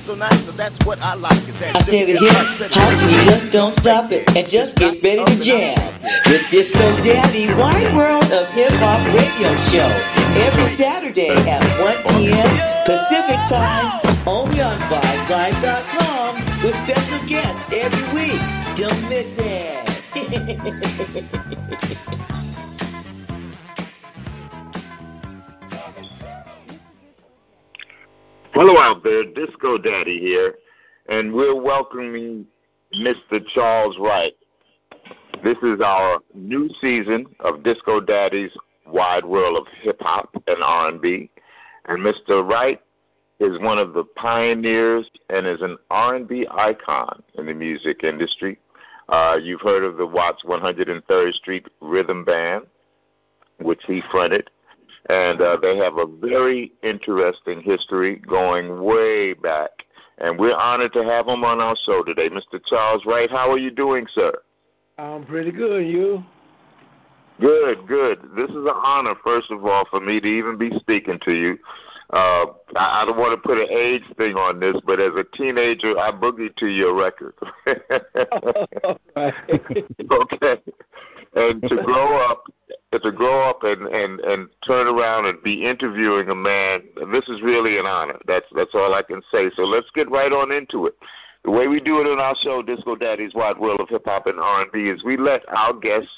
so nice, so that's what I like. Is that I said it here, how you just don't stop it and just get ready to jam with Disco Daddy Wide World of Hip Hop Radio Show every Saturday at 1 p.m. Pacific Time only on VibeLive.com with special guests every week. Don't miss it. Hello out there, Disco Daddy here, and we're welcoming Mr. Charles Wright. This is our new season of Disco Daddy's Wide World of Hip Hop and R&B, and Mr. Wright is one of the pioneers and is an R&B icon in the music industry. Uh, you've heard of the Watts 103rd Street Rhythm Band, which he fronted and uh, they have a very interesting history going way back. And we're honored to have him on our show today. Mr. Charles Wright, how are you doing, sir? I'm pretty good. You? Good, good. This is an honor, first of all, for me to even be speaking to you. Uh, I, I don't want to put an age thing on this, but as a teenager, I boogied to your record. okay, and to grow up to grow up and, and, and turn around and be interviewing a man, this is really an honor. That's that's all I can say. So let's get right on into it. The way we do it on our show, Disco Daddy's Wide World of Hip Hop and R&B, is we let our guests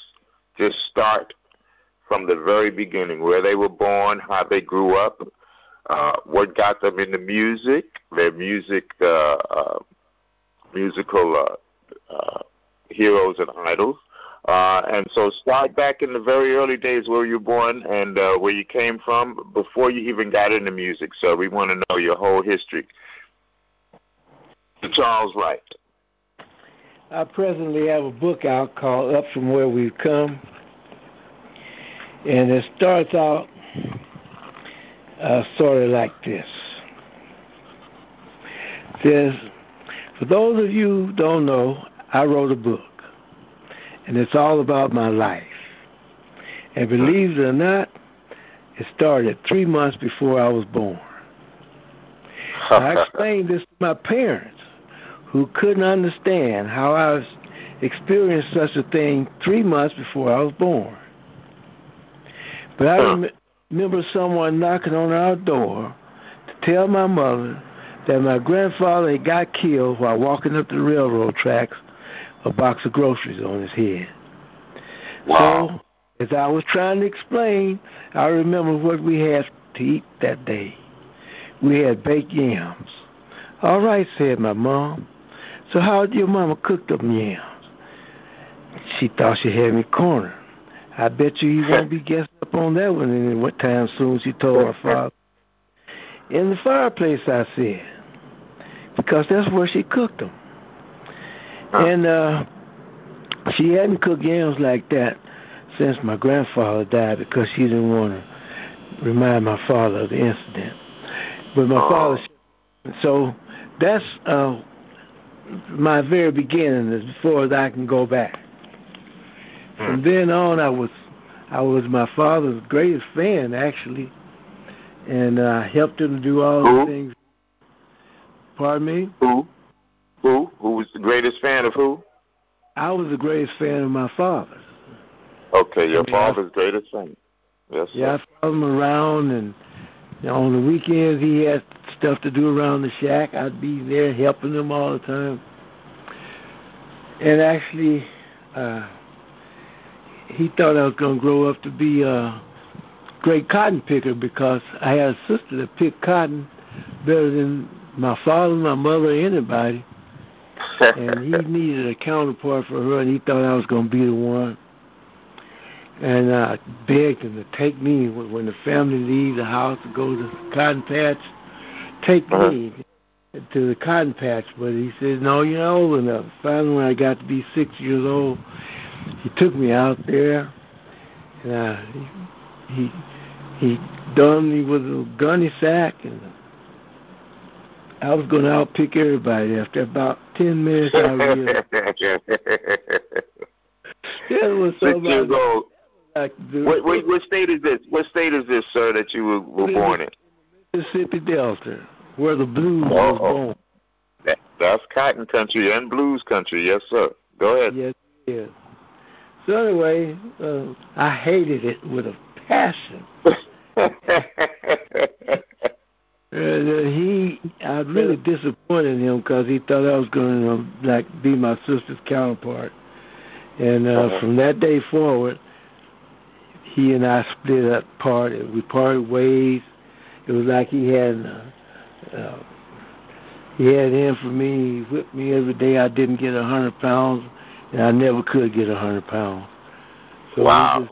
just start from the very beginning, where they were born, how they grew up, uh, what got them into music, their music, uh, uh, musical uh, uh, heroes and idols, uh, and so start back in the very early days where you were born and uh, where you came from before you even got into music. So we want to know your whole history. Charles Wright. I presently have a book out called Up From Where We've Come. And it starts out uh, sort of like this. It says, for those of you who don't know, I wrote a book and it's all about my life. And believe it or not, it started three months before I was born. I explained this to my parents, who couldn't understand how I experienced such a thing three months before I was born. But I rem- remember someone knocking on our door to tell my mother that my grandfather had got killed while walking up the railroad tracks a box of groceries on his head. Wow. So, as I was trying to explain, I remember what we had to eat that day. We had baked yams. All right, said my mom. So how did your mama cook them yams? She thought she had me cornered. I bet you he won't be guessing up on that one any what time soon, she told my father. In the fireplace, I said, because that's where she cooked them. And uh, she hadn't cooked yams like that since my grandfather died because she didn't want to remind my father of the incident. But my father, so that's uh, my very beginning, as far as I can go back. From then on, I was I was my father's greatest fan, actually, and uh, helped him do all Who? the things. Pardon me. Who? Who? Who was the greatest fan of who? I was the greatest fan of my father. Okay, your I mean, I- father's greatest fan. Yes, sir. Yeah, I followed him around, and you know, on the weekends he had stuff to do around the shack. I'd be there helping him all the time. And actually, uh, he thought I was going to grow up to be a great cotton picker because I had a sister that picked cotton better than my father, my mother, anybody. and he needed a counterpart for her, and he thought I was going to be the one. And I begged him to take me when, the family leaves the house to go to the cotton patch. Take Uh-huh. me to the cotton patch, but he said, "No, you're not old enough." Finally, when I got to be six years old, he took me out there, and I, he he he done me with a gunny sack, and I was going to outpick everybody. After about ten minutes, I realized that was Six years old. What, what, what state is this? What state is this, sir, that you were, were born in? Mississippi Delta, where the blues Oh, was born. That's cotton country and blues country, yes, sir. Go ahead. Yes, yes. So anyway, uh, I hated it with a passion. Uh, he, I really disappointed him because he thought I was going to um, like be my sister's counterpart, and uh, uh-huh. from that day forward, he and I split up, parted. We parted ways. It was like he had, uh, uh, he had in for me. He whipped me every day. I didn't get a hundred pounds, and I never could get a hundred pounds. So wow.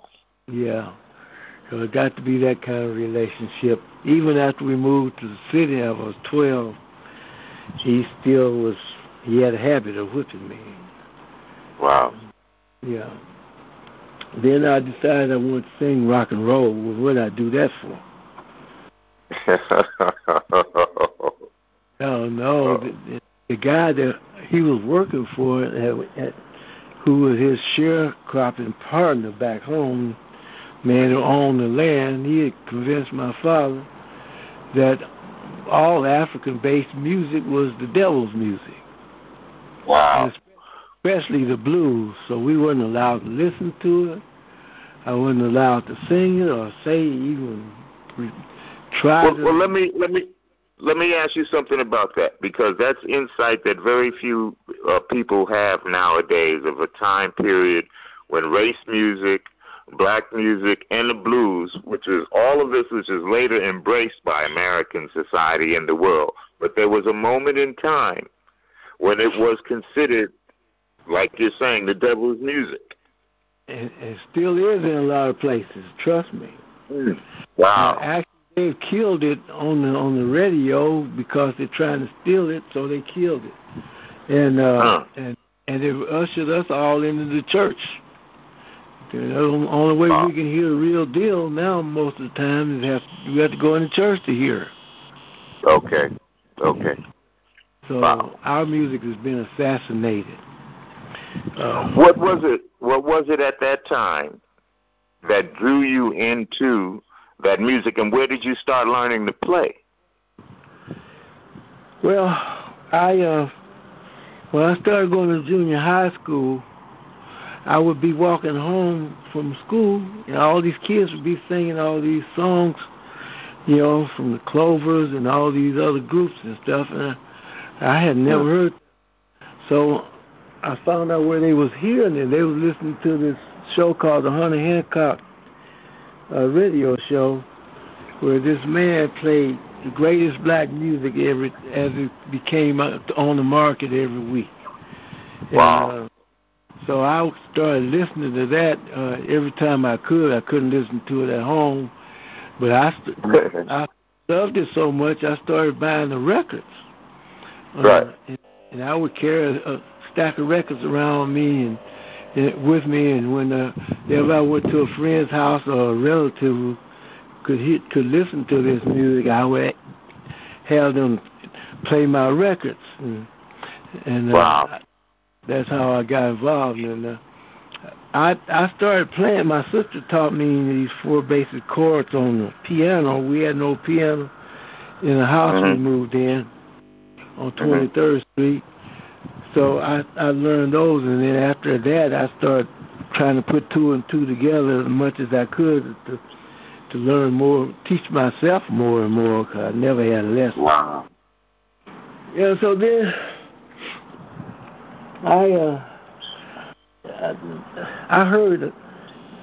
Just, yeah. So it got to be that kind of relationship. Even after we moved to the city, I was 12. He still was. He had a habit of whipping me. Wow. Yeah. Then I decided I wanted to sing rock and roll. Well, what did I do that for? oh no, oh. The, the guy that he was working for, at, at, who was his sharecropping partner back home, man who owned the land, he had convinced my father that all African-based music was the devil's music. Wow. Especially the blues. So we weren't allowed to listen to it. I wasn't allowed to sing it or say even try. Well, well let me let me let me ask you something about that because that's insight that very few uh, people have nowadays of a time period when race music black music, and the blues, which is all of this, which is later embraced by American society and the world. But there was a moment in time when it was considered, like you're saying, the devil's music. It, it still is in a lot of places. Trust me. Mm. Wow. actually, they've killed it on the on the radio because they're trying to steal it, so they killed it, and uh, huh. and and it ushered us all into the church. The only way we can hear the real deal now, most of the time, is have we have to go into church to hear. Okay. Okay. So wow. our music has been assassinated. Uh, what was it? What was it at that time that drew you into that music, and where did you start learning to play? Well, I uh, when I started going to junior high school, I would be walking home from school, and all these kids would be singing all these songs, you know, from the Clovers and all these other groups and stuff, and I, I had never heard. So I found out where they was hearing it. They was listening to this show called the Hunter Hancock uh, radio show, where this man played the greatest black music ever as it became on the market every week. Wow. And, uh, so I started listening to that uh, every time I could. I couldn't listen to it at home, but I st- I loved it so much I started buying the records. Uh, right. And, and I would carry a, a stack of records around me and, and with me, and when uh, if I went to a friend's house or a relative who could hit, could listen to this music, I would have them play my records. And, and uh, wow that's how I got involved. And uh, I I started playing. My sister taught me these four basic chords on the piano. We had no piano in the house mm-hmm. we moved in on 23rd mm-hmm. Street. So I I learned those, and then after that, I started trying to put two and two together as much as I could to to learn more, teach myself more and more. Cause I never had a lesson. Wow. Yeah. So then I uh, I heard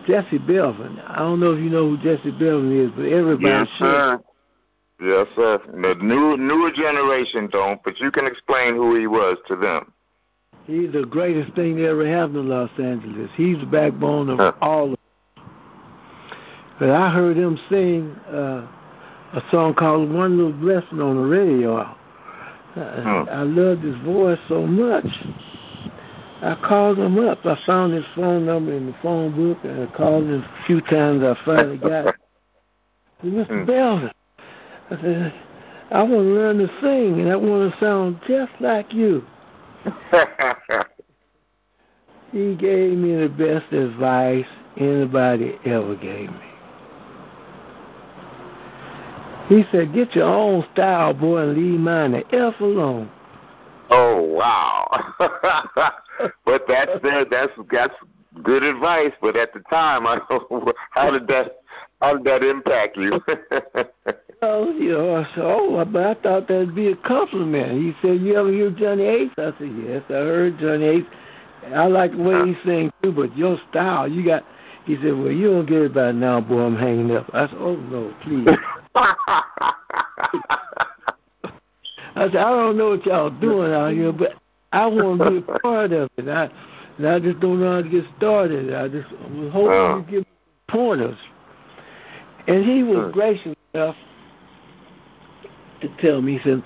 Jesse Belvin. I don't know if you know who Jesse Belvin is, but everybody yes, should. Sir. Yes, sir. The new newer generation don't, but you can explain who he was to them. He's the greatest thing that ever happened in Los Angeles. He's the backbone of huh. all of But I heard him sing uh, a song called One Little Blessing on the radio. Uh, huh. I loved his voice so much. I called him up. I found his phone number in the phone book, and I called him a few times. I finally got it. Said, Mr. Mm. Belvin, I said, I want to learn to sing, and I want to sound just like you. he gave me the best advice anybody ever gave me. He said, get your own style, boy, and leave mine the F alone. Oh wow! but that's that's that's good advice. But at the time, I how did that how did that impact you? oh, you know, I said, oh, but I thought that'd be a compliment. He said, "You ever hear Johnny Ace?" I said, "Yes, I heard Johnny Ace. I like the way he sings too, but your style, you got." He said, "Well, you don't get it by now, boy. I'm hanging up." I said, "Oh no, please." I said, I don't know what y'all doing out here, but I want to be a part of it. I, and I just don't know how to get started. I just was hoping uh. you give me pointers. And he was uh. gracious enough to tell me. He said,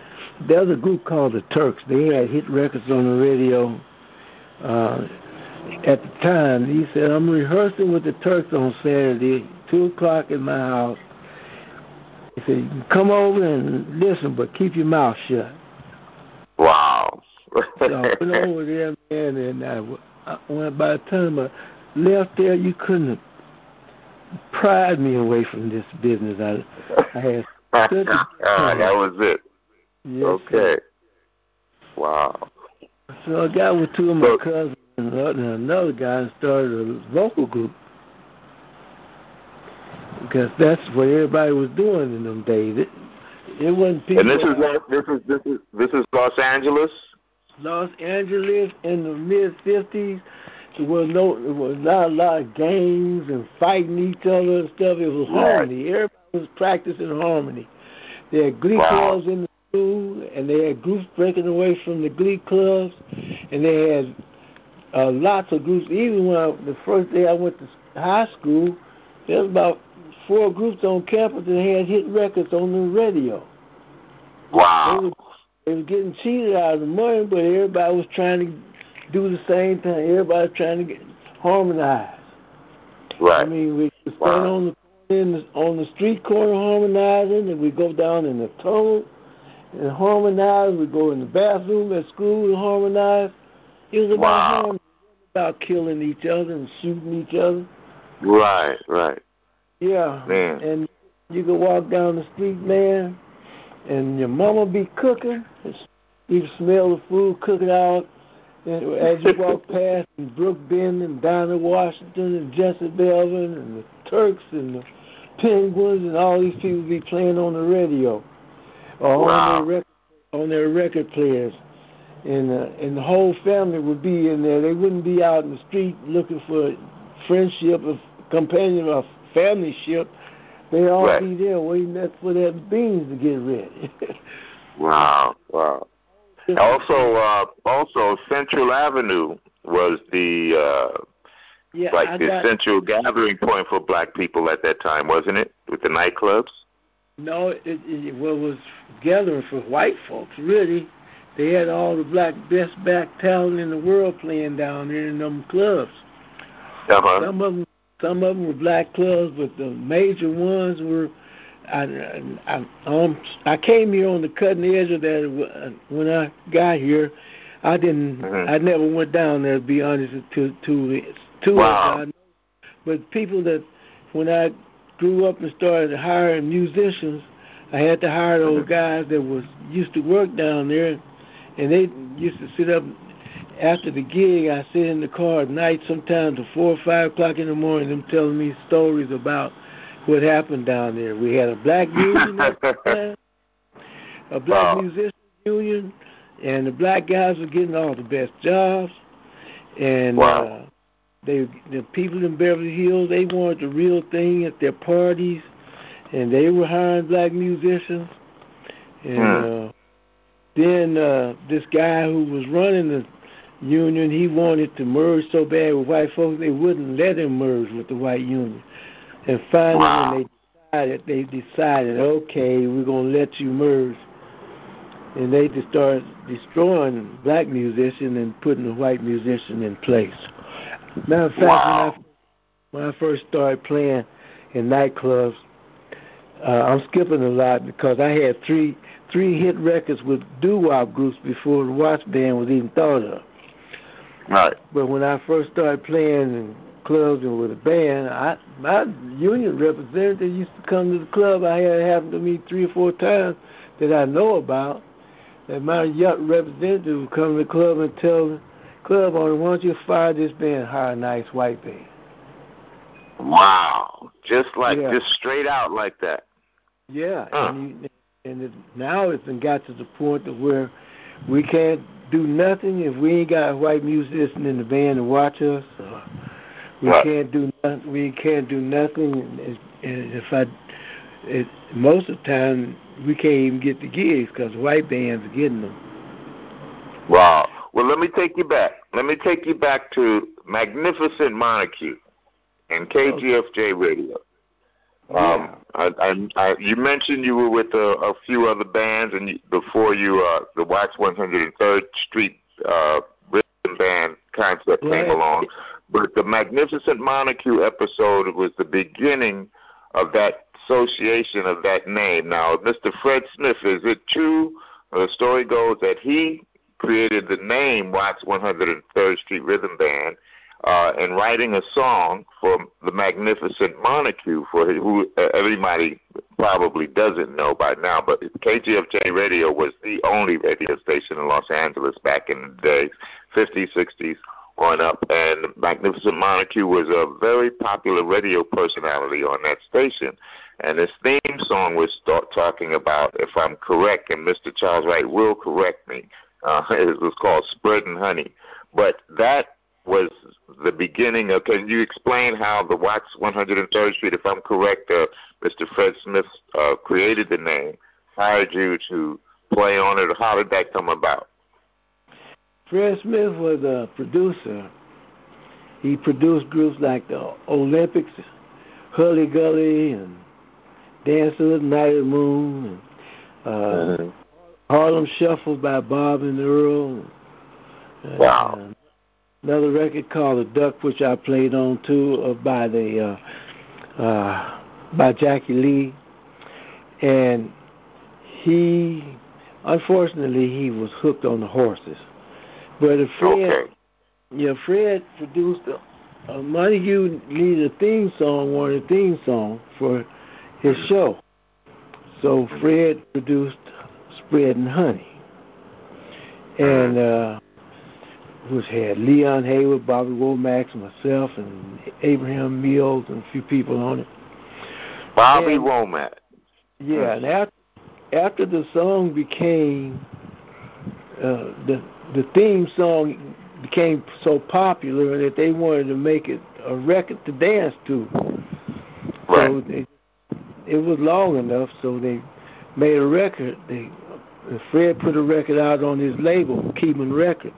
there's a group called the Turks. They had hit records on the radio uh, at the time. He said, I'm rehearsing with the Turks on Saturday, 2 o'clock in my house. He said, you can come over and listen, but keep your mouth shut. Wow. so I went over there, man, and I, I went by the time I left there, you couldn't have pried me away from this business. I, I had such a uh, that was it. Yes, okay. Sir. Wow. So I got with two of my so, cousins and another guy and started a vocal group because that's what everybody was doing in them days. It, it wasn't people. And this is this is this is this is Los Angeles. Los Angeles in the mid fifties. There was no, there was not a lot of gangs and fighting each other and stuff. It was right. harmony. Everybody was practicing harmony. They had glee wow. clubs in the school, and they had groups breaking away from the glee clubs, and they had uh, lots of groups. Even when I, the first day I went to high school, there was about four groups on campus that had hit records on the radio. Wow. They were, they getting cheated out of the money, but everybody was trying to do the same thing. Everybody was trying to get harmonize. Right. I mean, we stand wow. on the in the, on the street corner harmonizing, and we go down in the tunnel and harmonize. We go in the bathroom at school and harmonize. It was about wow. harmony, about killing each other and shooting each other. Right, right. Yeah. Man. And you could walk down the street, man, and your mama be cooking. You can smell the food cooking out as you walk past and Brook Benton and Dinah Washington and Jesse Belvin and the Turks and the Penguins and all these people be playing on the radio or wow. on their record on their record players. And uh, and the whole family would be in there. They wouldn't be out in the street looking for friendship or companion or family ship. They all right. be there waiting for that beans to get ready. wow, wow. Also, uh, also Central Avenue was the uh, yeah, like I the got, central gathering point for black people at that time, wasn't it? With the nightclubs. No, it, it well, it was gathering for white folks. Really, they had all the black best back talent in the world playing down there in them clubs. Uh-huh. Some of them some of them were black clubs, but the major ones were. I I um I came here on the cutting edge of that when I got here. I didn't. Mm-hmm. I never went down there to be honest to to to wow. it. But people that when I grew up and started hiring musicians, I had to hire those mm-hmm. guys that was used to work down there, and they used to sit up after the gig, I sit in the car at night, sometimes at four or five o'clock in the morning, them telling me stories about what happened down there. We had a black union time, a black wow. musician union, and the black guys were getting all the best jobs. And wow. uh, they, the people in Beverly Hills, they wanted the real thing at their parties, and they were hiring black musicians. And hmm. uh, then uh, this guy who was running the union. He wanted to merge so bad with white folks, they wouldn't let him merge with the white union. And finally, wow. when they decided, they decided, okay, we're gonna let you merge. And they just started destroying black musicians and putting the white musician in place. Matter of fact, wow. when, I, when I first started playing in nightclubs, uh, I'm skipping a lot because I had three three hit records with doo wop groups before the Watts band was even thought of. Right. But when I first started playing in clubs and with a band, I my union representative used to come to the club. I had it happen to me three or four times that I know about. that my young representative would come to the club and tell the club owner, why don't you fire this band, hire a nice white band. Wow. Just like, Yeah. just straight out like that. Yeah, Huh. and you, and it, now it's been got to the point to where we can't do nothing if we ain't got a white musician in the band to watch us. Or we Right. can't do nothing. We can't do nothing. And, and if I, it, most of the time we can't even get the gigs because white bands are getting them. Wow. Well, let me take you back. Let me take you back to Magnificent Montague and KGFJ Radio. Um, I, I, I, you mentioned you were with a, a few other bands, and you, before you, uh, the Watts 103rd Street uh, rhythm band concept Right. came along. But the Magnificent Montague episode was the beginning of that association of that name. Now, Mr. Fred Smith, is it true? The story goes that he created the name Watts 103rd Street Rhythm Band uh, and writing a song for the Magnificent Montague, for who uh, everybody probably doesn't know by now, but KGFJ Radio was the only radio station in Los Angeles back in the days, 50s, 60s on up, and Magnificent Montague was a very popular radio personality on that station. And his theme song was start talking about, if I'm correct, and Mr. Charles Wright will correct me, uh, it was called Spreading Honey. But that was the beginning of. Can you explain how the Watts 103rd Street, if I'm correct, uh, Mr. Fred Smith uh, created the name, hired you to play on it? How did that come about? Fred Smith was a producer. He produced groups like the Olympics, Hully Gully, and Dance of the Night of the Moon, and uh, Harlem Shuffle by Bob and Earl. And, Wow. Another record called The Duck, which I played on too, uh, by the uh, uh, by Jackie Lee, and he, unfortunately, he was hooked on the horses. But if Fred, Okay. yeah, Fred produced a, a Montague needed a theme song, wanted a theme song for his show. So Fred produced Spreading Honey. And uh which had Leon Haywood, Bobby Womack, myself and Abraham Mills and a few people on it. Bobby And- Womack. Yeah, and after after the song became uh, the the theme song became so popular that they wanted to make it a record to dance to. So Right. they, it was long enough, so they made a record. They Fred put a record out on his label, Keymen Records,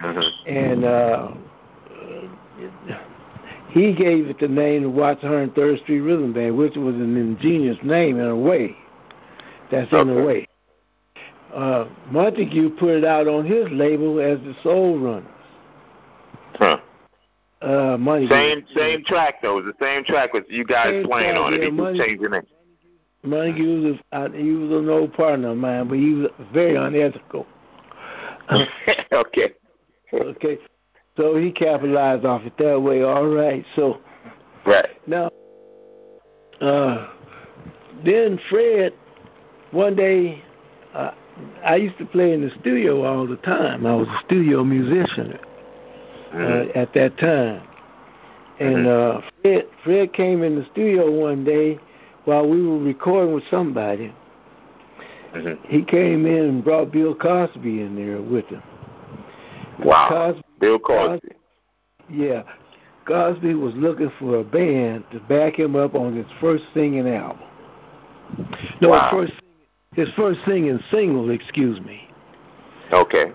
Mhm. and uh, he gave it the name the Watts 103rd Street Rhythm Band, which was an ingenious name in a way. That's in a way. Uh, Montague put it out on his label as the Soul Runners. Huh. Uh, Montague. Same same track though. It was the same track with you guys Same playing track, on it. yeah, He just changed the name. Montague was, a, he was an old partner of mine, but he was very unethical. okay. Okay, so he capitalized off it that way. All right, so Right. Now, uh, then Fred, one day, uh, I used to play in the studio all the time. I was a studio musician uh, Mhm. at that time. And uh, Fred, Fred came in the studio one day while we were recording with somebody. Mhm. He came in and brought Bill Cosby in there with him. Wow. Cosby, Bill Cosby. yeah, Cosby was looking for a band to back him up on his first singing album. No, Wow. his first his first singing single, excuse me. Okay.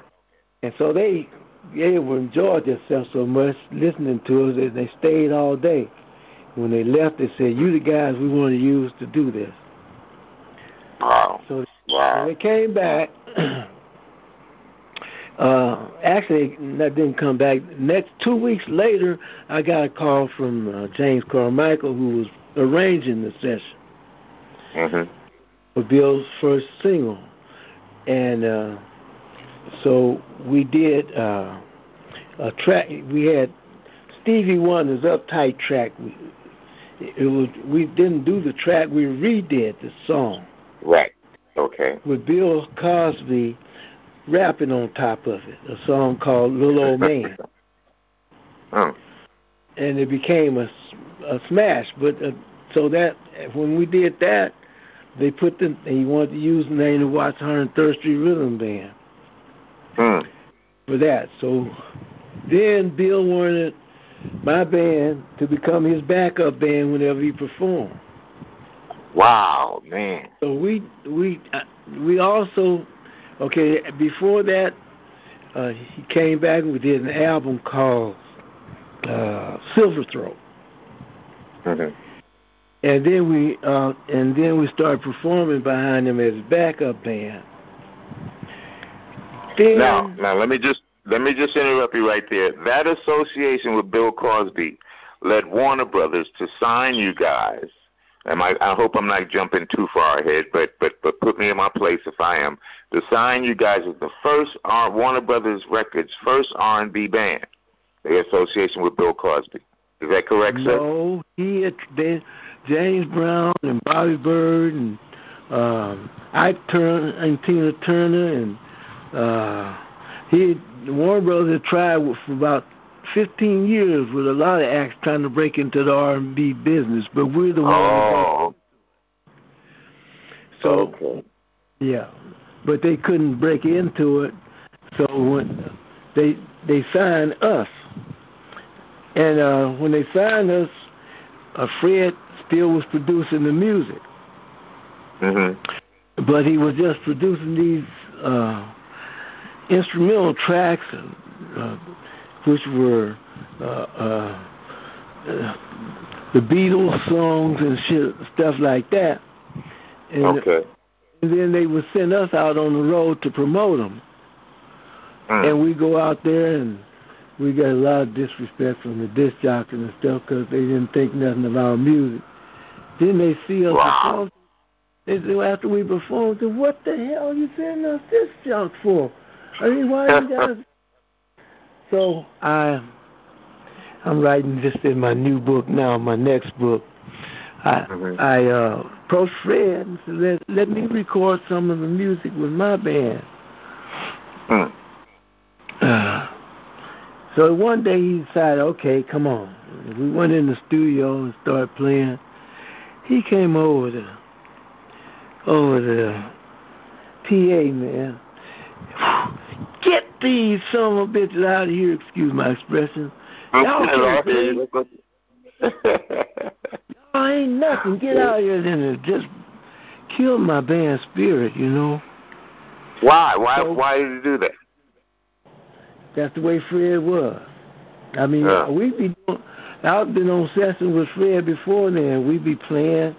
And so they they enjoyed themselves so much listening to us that they stayed all day. When they left, they said, "You the guys we want to use to do this." Wow. So Wow. they came back, uh, actually, that didn't come back. Next two weeks later, I got a call from uh, James Carmichael, who was arranging the session Mhm. for Bill's first single, and uh, so we did uh, a track. We had Stevie Wonder's "Uptight" track. We, it was we didn't do the track. We redid the song. Right. Okay. With Bill Cosby rapping on top of it, a song called Little Old Man. Hmm. And it became a, a smash. But uh, so that when we did that, they put the and he wanted to use the name of Watts 103rd Street Rhythm Band Hmm. for that. So then Bill wanted my band to become his backup band whenever he performed. Wow, man. So we we uh, we also okay before that uh, he came back and we did an album called uh, Silver Throat, Mm-hmm. and then we uh, and then we started performing behind him as a backup band. Then Now, now let me just let me just interrupt you right there. That association with Bill Cosby led Warner Brothers to sign you guys. And I, I hope I'm not jumping too far ahead, but but but put me in my place if I am. To sign you guys as the first R, Warner Brothers Records first R&B band. The association with Bill Cosby. Is that correct, sir? no, he they, James Brown and Bobby Byrd and um, Ike Turner and Tina Turner and uh, he Warner Brothers tried for about 15 years with a lot of acts trying to break into the R&B business, but we're the ones. Oh, So okay. yeah, but they couldn't break into it. So when they they signed us, and uh, when they signed us, uh, Fred still was producing the music, mm-hmm. but he was just producing these uh, instrumental tracks, uh, which were uh, uh, uh, the Beatles songs and shit, stuff like that. And, Okay. and then they would send us out on the road to promote them. Mm. And we go out there and we got a lot of disrespect from the disc jockeys and stuff because they didn't think nothing of our music. Then they see us Wow. perform. They say, well, after we performed, what the hell are you sending us this junk for? I mean, why you guys? So I, I'm writing this in my new book now, my next book. I Mhm. I uh, approached Fred and said, let, let me record some of the music with my band. Mm. Uh, so one day he decided, okay, come on. We went in the studio and started playing. He came over the over the PA man. These son of a bitches out of here, excuse my expression. Y'all can't. Y'all ain't nothing. Get out of here then it just killed my band spirit, you know. why? Why? So- Why did you do that? That's the way Fred was. I mean, Yeah. we be doing, I've been on sessions with Fred before then. We'd be playing,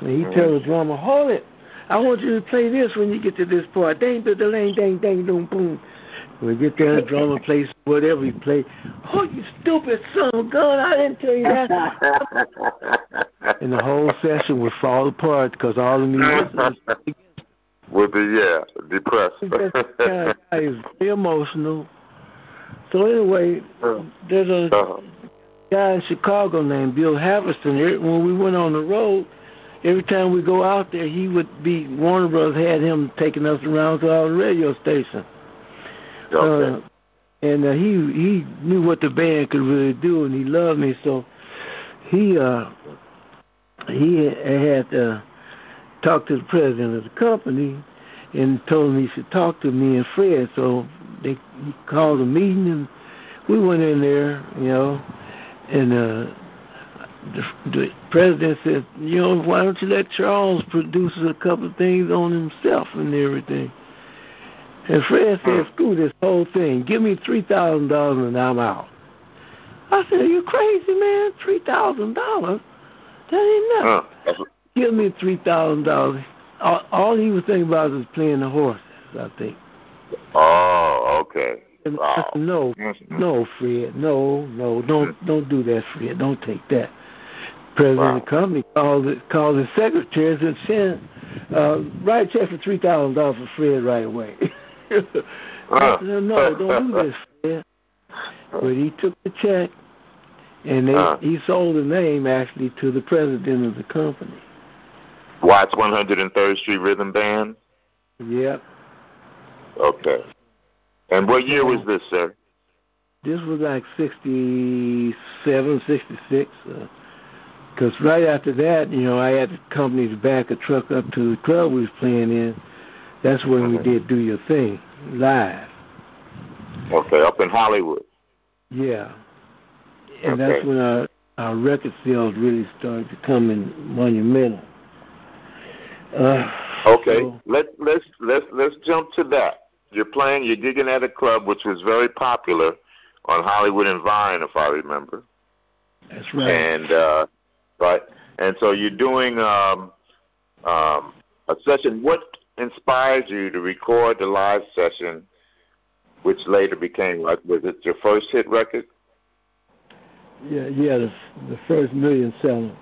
and he Mhm. tell the drummer, "Hold it, I want you to play this when you get to this part. Dang, da, da, dang, dang, dang, boom, boom." We get there, the drummer plays whatever he play. Oh, you stupid son of a gun! I didn't tell you that. and the whole session would fall apart because all the musicians With the yeah, depressed. of guy is very emotional. So anyway, there's a Uh-huh. guy in Chicago named Bill Haverson. When we went on the road, every time we go out there, he would be Warner Brothers had him taking us around to all the radio stations. Okay. Uh, and uh, he he knew what the band could really do, and he loved me. So he uh he had uh, talked to the president of the company and told him he should talk to me and Fred. So they he called a meeting, and we went in there, you know, and uh the, the president said, you know, why don't you let Charles produce a couple of things on himself and everything. And Fred said, screw this whole thing. Give me three thousand dollars and I'm out. I said, Are you crazy, man? Three thousand dollars? That ain't nothing. Huh. Give me three thousand dollars. All, all he was thinking about was playing the horses, I think. Oh, okay. Wow. said, no, no, Fred, no, no, don't don't do that, Fred. Don't take that. President Wow. of the company called it called his secretary and said, send uh write a check for three thousand dollars for Fred right away. I said, no, don't do this, Fred. But he took the check and they Uh. he sold the name actually to the president of the company. Watts 103rd Street Rhythm Band. Yep. Okay. And what year was this, sir? This was like 67, 66. Because uh, right after that, you know, I had the company to back a truck up to the club we was playing in. That's when mm-hmm. we did Do Your Thing live. Okay, up in Hollywood. Yeah. And okay. that's when our, our record sales really started to come in monumental. Uh, okay, so, let let's let's let's jump to that. You're playing, you're gigging at a club which was very popular on Hollywood and Vine, if I remember. That's right. And uh, right, and so you're doing um, um, a session. What inspired you to record the live session, which later became like was it your first hit record? Yeah, yeah, the, the first million seller.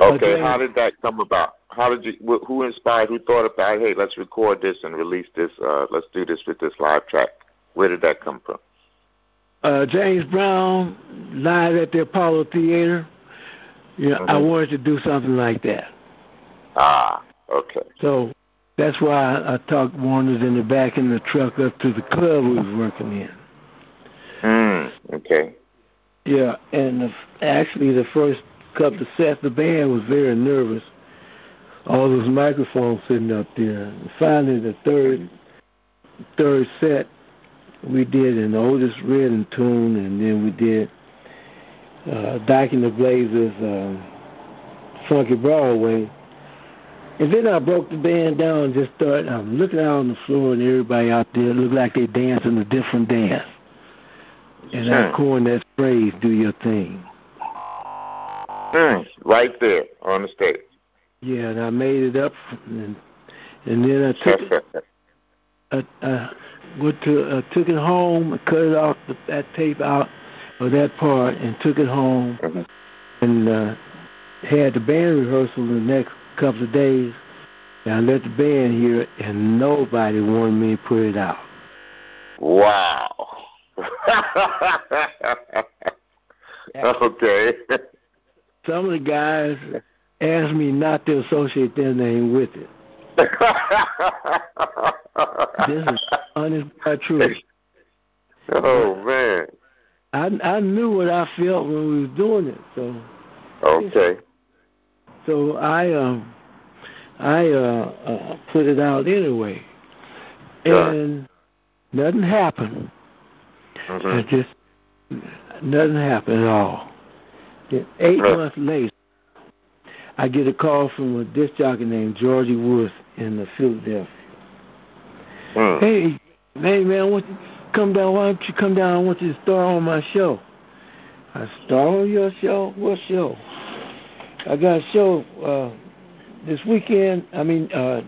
Okay, okay, how did that come about? How did you? Who inspired? Who thought about? Hey, let's record this and release this. Uh, let's do this with this live track. Where did that come from? uh, James Brown live at the Apollo Theater. You know, mm-hmm. I wanted to do something like that. Ah, okay. So that's why I, talked Warner's in the back in the truck up to the club we was working in. Mm, okay. Yeah, and the, actually the first couple of sets, the band was very nervous. All those microphones sitting up there. And finally, the third third set, we did an Otis Redding tune, and then we did uh, Dyke and the Blazers, uh, Funky Broadway. And then I broke the band down and just started. I'm looking out on the floor, and everybody out there looked like they dancing a different dance. And sure. I coined that phrase, "Do your thing." Mm, right there on the stage. Yeah, and I made it up, and, and then I took it. I, I, went to uh, took it home, cut it off the, that tape out of that part, and took it home, mm-hmm. and uh, had the band rehearsal the next couple of days. And I let the band hear it, and nobody wanted me to put it out. Wow. okay. Some of the guys asked me not to associate their name with it this is honest but true. Oh man. I I knew what I felt when we was doing it, so Okay. So I um I uh, uh put it out anyway. And nothing happened. Mm-hmm. It just nothing happened at all. Eight months later I get a call from a disc jockey named Georgie Woods in Philadelphia. Mm. Hey, hey man, I want you come down. Why don't you come down? I want you to star on my show. I star on your show? What show? I got a show uh this weekend. I mean, uh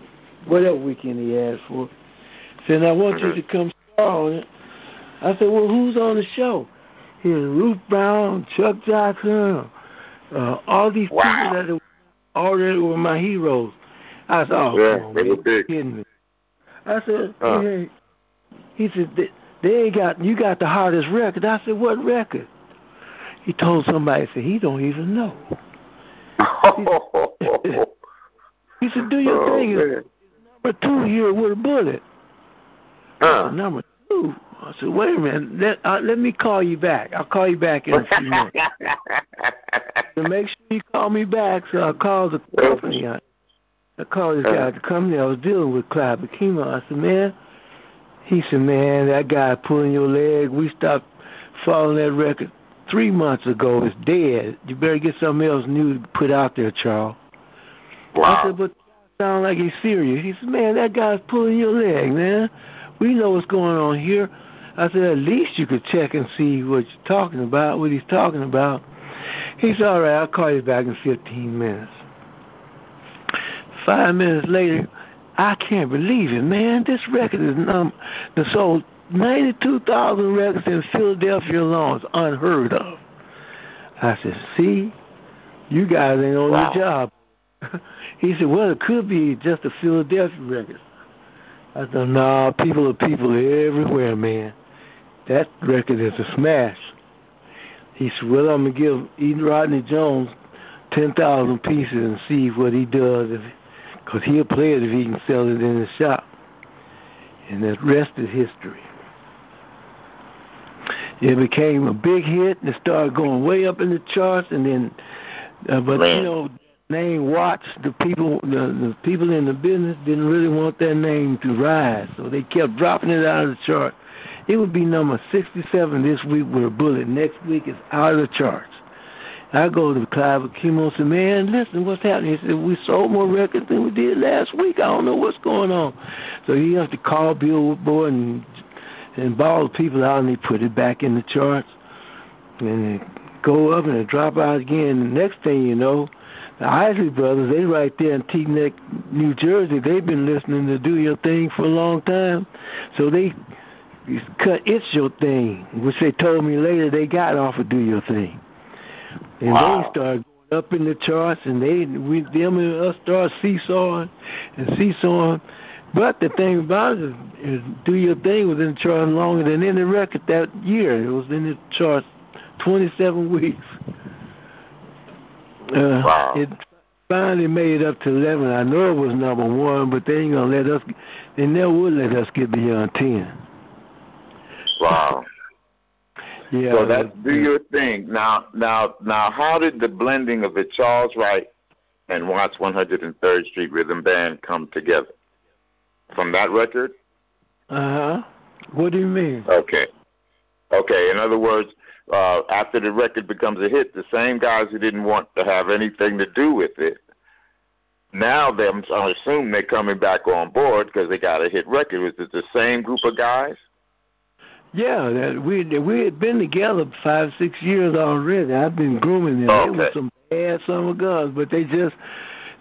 whatever weekend he asked for. Said I want you mm-hmm. to come star on it. I said, well, who's on the show? Here's Ruth Brown, Chuck Jackson, uh, all these wow. people that already were my heroes. I said, oh, yeah, come were big. kidding me. I said, uh. hey, he said, they, they ain't got, you got the hardest record. I said, what record? He told somebody, said, he don't even know. He said, do your oh, thing. Man. Number two here with a bullet. Uh. Number two. I said, wait a minute. Let, uh, let me call you back. I'll call you back in a few minutes. to make sure you call me back, so I called the company. I, I called this guy, at the company I was dealing with, Clyde Bakimo. I said, man, he said, man, that guy pulling your leg, we stopped following that record three months ago. It's dead. You better get something else new to put out there, Charles. Wow. I said, but sound like he's serious. He said, man, that guy's pulling your leg, man. We know what's going on here. I said, at least you could check and see what you're talking about, what he's talking about. He said, all right, I'll call you back in 15 minutes. Five minutes later, I can't believe it, man. This record is num- the sold 92,000 records in Philadelphia alone. It's unheard of. I said, see, you guys ain't on wow. your job. he said, well, it could be just the Philadelphia record. I said, nah, people are people everywhere, man. That record is a smash. He said, well, I'm going to give Eden Rodney Jones ten thousand pieces and see what he does, because he'll play it if he can sell it in the shop. And the rest is history. It became a big hit and it started going way up in the charts, and then, uh, but Man. you know, name Watts, the people, the, the people in the business didn't really want their name to rise, so they kept dropping it out of the chart. It would be number 67 this week with a bullet. Next week it's out of the charts. I go to Clive Akimo and say, man, listen, what's happening? He said, we sold more records than we did last week. I don't know what's going on. So he has to call Bill Woodboy and and ball the people out, and they put it back in the charts. And it go up and it drop out again. The next thing you know, the Isley Brothers, they right there in Teaneck, New Jersey, they've been listening to Do Your Thing for a long time. So they cut It's Your Thing, which they told me later they got off of Do Your Thing. And Wow. they started going up in the charts, and they, we, them and us started seesawing and seesawing. But the thing about it is, is Do Your Thing was in the charts longer than any record that year. It was in the charts 27 weeks. Uh, Wow. It finally made it up to 11. I know it was number one, but they ain't gonna let us. They never would let us get beyond 10. Wow. Yeah. So that's do your thing. Now, now, now, how did the blending of the Charles Wright and Watts 103rd Street Rhythm Band come together? From that record? Uh huh. What do you mean? Okay. Okay. In other words, uh, after the record becomes a hit, the same guys who didn't want to have anything to do with it, now they, I assume they're coming back on board because they got a hit record. Was it the same group of guys? Yeah, that we we had been together five six years already. I've been grooming them. They were some bad summer guns, but they just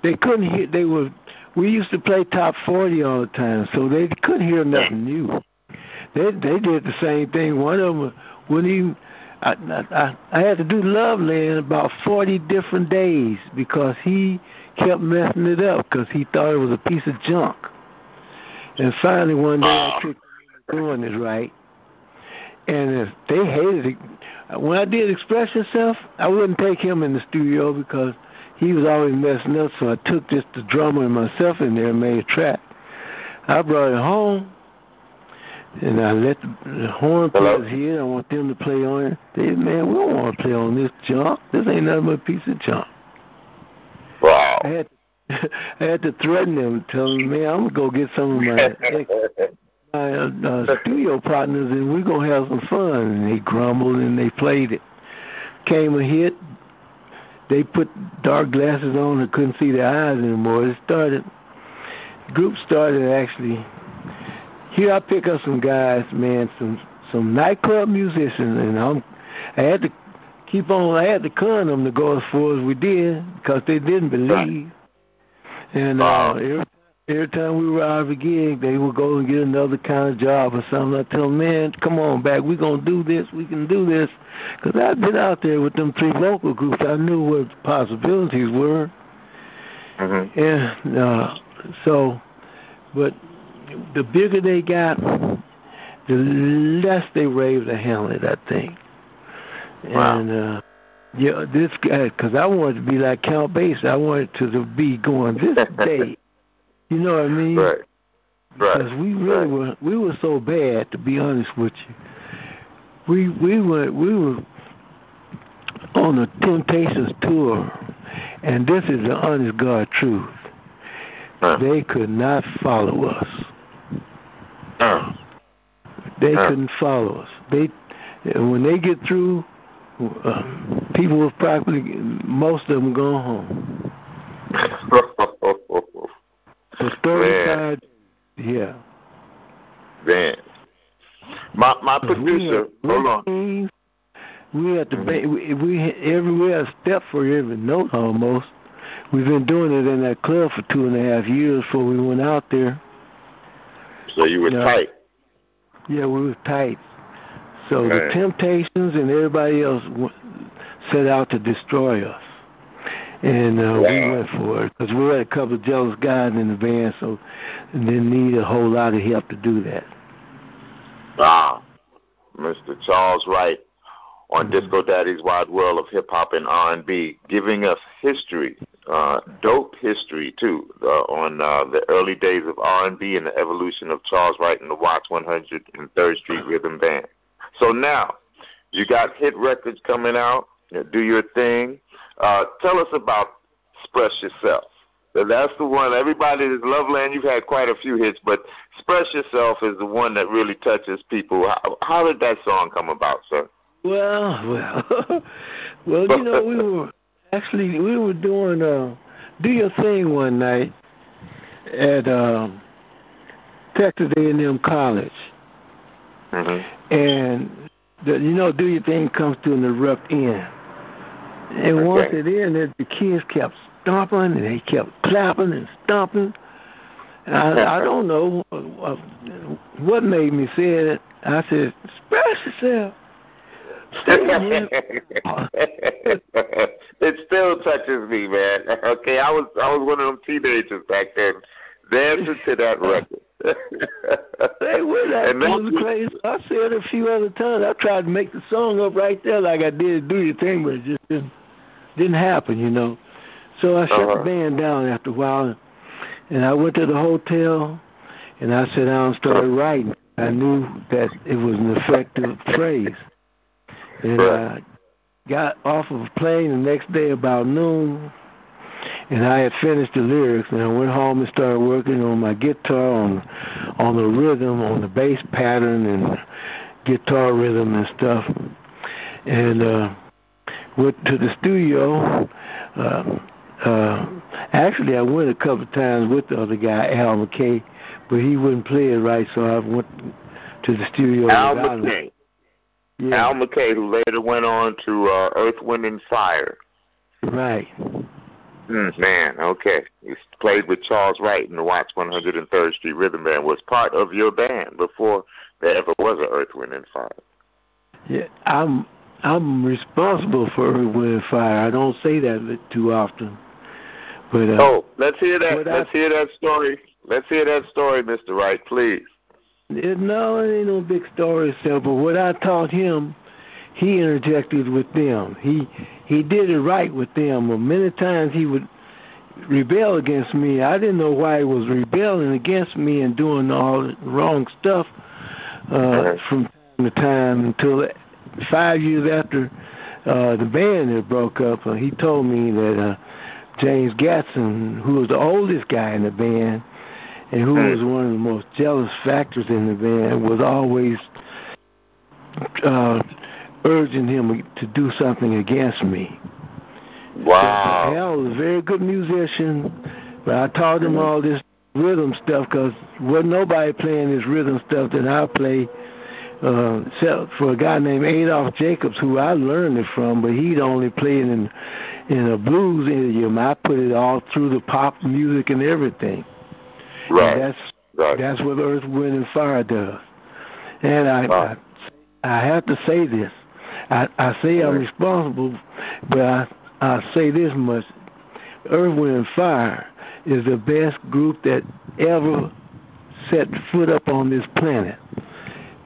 they couldn't hit. They were we used to play top forty all the time, so they couldn't hear nothing new. They they did the same thing. One of them wouldn't even. I, I I had to do Love Land about forty different days because he kept messing it up because he thought it was a piece of junk. And finally one day I took doing it right and they hated it. When I did Express Yourself, I wouldn't take him in the studio because he was always messing up. So I took just the drummer and myself in there and made a track. I brought it home, and I let the, the horn Hello? players hear. I want them to play on it. They said, man, we don't want to play on this junk. This ain't nothing but a piece of junk. Wow. I had I had to threaten them, tell them, man, I'm gonna go get some of my ex my uh, uh, studio partners and we're gonna have some fun. And they grumbled and they played it. Came a hit. They put dark glasses on and couldn't see their eyes anymore. It started. Group started actually. Here I pick up some guys, man, some some nightclub musicians, and I'm. I had to keep on. I had to con them to go as far as we did because they didn't believe. And uh, every Every time we were out of a gig, they would go and get another kind of job or something. I tell them, man, come on back. We're going to do this. We can do this. Because I've been out there with them three local groups. I knew what the possibilities were. hmm And uh, so, but the bigger they got, the less they were able to handle it, I think. Wow. And, uh, yeah, this guy, because I wanted to be like Count Basie. I wanted to, to be going this day. You know what I mean? Right. Right. Because we really were we were so bad to be honest with you. We we were we were on a Temptations tour, and this is the honest God truth. Huh. They could not follow us. Huh. They Huh. couldn't follow us. They when they get through, uh, people will probably most of them go home. For thirty-five, yeah. Man. My my we producer, had hold on. We had to ba- we, we everywhere a step for every note almost. We've been doing it in that club for two and a half years before we went out there. So you were Yeah. tight. Yeah, we were tight. So the Temptations and everybody else set out to destroy us, and uh, we went for it because we had a couple of jealous guys in the van, so didn't need a whole lot of help to do that. Wow. Mr. Charles Wright, on Mhm. Disco Daddy's Wide World of Hip Hop and R&B, giving us history, uh, dope history too, uh, on uh, the early days of R&B and the evolution of Charles Wright and the Watts 103rd Street Rhythm Band. So now, you got hit records coming out. You know, do your thing. Uh, tell us about Express Yourself. That's the one. Everybody is Loveland. You've had quite a few hits, but Express Yourself is the one that really touches people. How, how did that song come about, sir? Well, well, well. You know, we were actually we were doing uh, do your thing one night at um, Texas A&M College, Mm-hmm. and the, you know, do your thing comes to an abrupt end. And once Okay. it ended, the kids kept stomping and they kept clapping and stomping. And I, I don't know what made me say it. I said, "Express yourself." It still touches me, man. Okay, I was I was one of them teenagers back then, dancing to that record. Hey, well, that And that's was crazy. I said a few other times. I tried to make the song up right there like I did Do Your Thing, but it just didn't, didn't happen, you know. So I shut Uh-huh. the band down after a while, and and I went to the hotel, and I sat down and started writing. I knew that it was an effective phrase. And. I got off of a plane the next day about noon, and I had finished the lyrics, and I went home and started working on my guitar, on on the rhythm, on the bass pattern, and guitar rhythm and stuff. And uh, went to the studio. Uh, uh, actually, I went a couple of times with the other guy, Al McKay, but he wouldn't play it right, so I went to the studio. Al. McKay. Yeah, Al McKay, who later went on to uh, Earth, Wind, and Fire. right. Mm, man, okay. You played with Charles Wright in the Watts 103rd Street Rhythm Band. Was part of your band before there ever was a Earth, Wind, and Fire. Yeah, I'm I'm responsible for Earth, Wind, and Fire. I don't say that too often, but uh, Oh, let's hear that. Let's hear that story. Let's hear that story, Mr. Wright, please. No, it ain't no big story sir. But what I taught him, he interjected with them. He he did it right with them. But many times he would rebel against me. I didn't know why he was rebelling against me and doing all the wrong stuff uh, Mhm. from time to time until five years after uh, the band had broke up. Uh, he told me that uh, James Gadson, who was the oldest guy in the band, and who Hmm. was one of the most jealous factors in the band, was always uh, urging him to do something against me. Wow. Al was a very good musician, but I taught him all this rhythm stuff because wasn't nobody playing this rhythm stuff that I play. Uh, except for a guy named Adolph Jacobs, who I learned it from, but he'd only play it in in a blues idiom. I put it all through the pop music and everything. Right. And that's right. that's what Earth, Wind, and Fire does. And I. I, I have to say this. I, I say I'm responsible, but I, I say this much: Earth, Wind, and Fire is the best group that ever set foot up on this planet.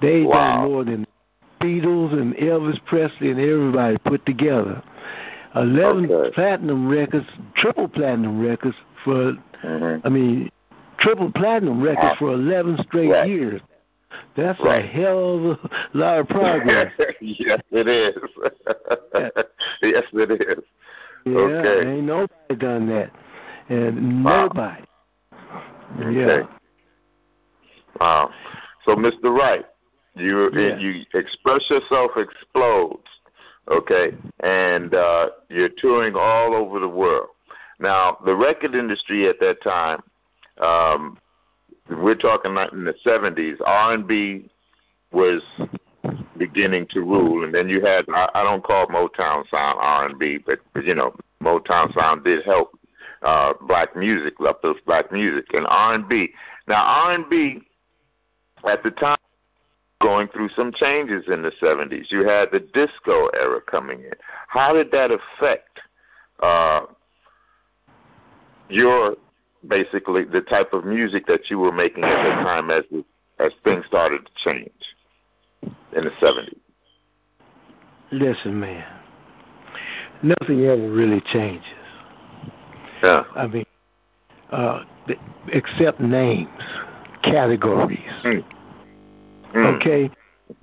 They Wow. done more than Beatles and Elvis Presley and everybody put together. Eleven Okay. platinum records, triple platinum records for Mhm. I mean, triple platinum records Wow. for 11 straight Right. years. That's a hell of a lot of progress. yes, it is. yes, it is. yeah, Okay. ain't nobody done that. And Wow. nobody. Okay. Yeah. Wow. So, Mr. Wright, you Yeah. you express yourself explodes, okay, and uh, you're touring all over the world. Now, the record industry at that time, um, we're talking like in the '70s. R&B was beginning to rule, and then you had I, I don't call Motown sound R&B, but you know Motown sound did help uh, black music, uplift black music, and R&B. Now R&B at the time going through some changes in the 70s. You had the disco era coming in. How did that affect uh, your basically the type of music that you were making at the time as as things started to change in the 70s? Listen, man. Nothing ever really changes. Yeah. I mean, uh, except names, categories. Mm. Mm. Okay.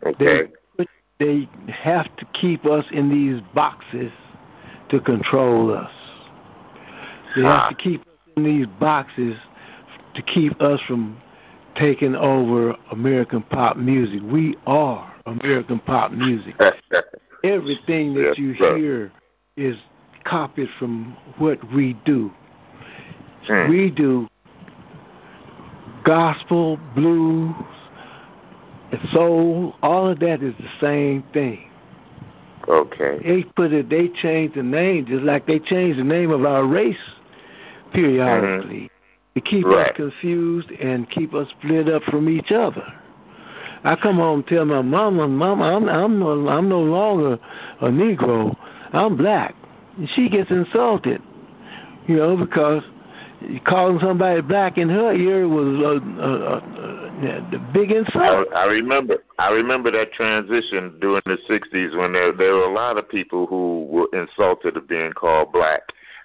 Okay. They they have to keep us in these boxes to control us. They Ah. have to keep us in these boxes to keep us from taking over American pop music. We are American pop music. Everything that Yes, you sir. hear is copied from what we do. Mm. We do gospel, blues, and soul, all of that is the same thing. okay. They put it they changed the name just like they changed the name of our race periodically mm-hmm. to keep Right. us confused and keep us split up from each other. I come home and tell my mama, Mama, I'm I'm no I'm no longer a Negro. I'm black. And she gets insulted. You know, because calling somebody black in her ear was a, a, a, a, a big I, insult. I remember. I remember that transition during the '60s when there there were a lot of people who were insulted of being called black.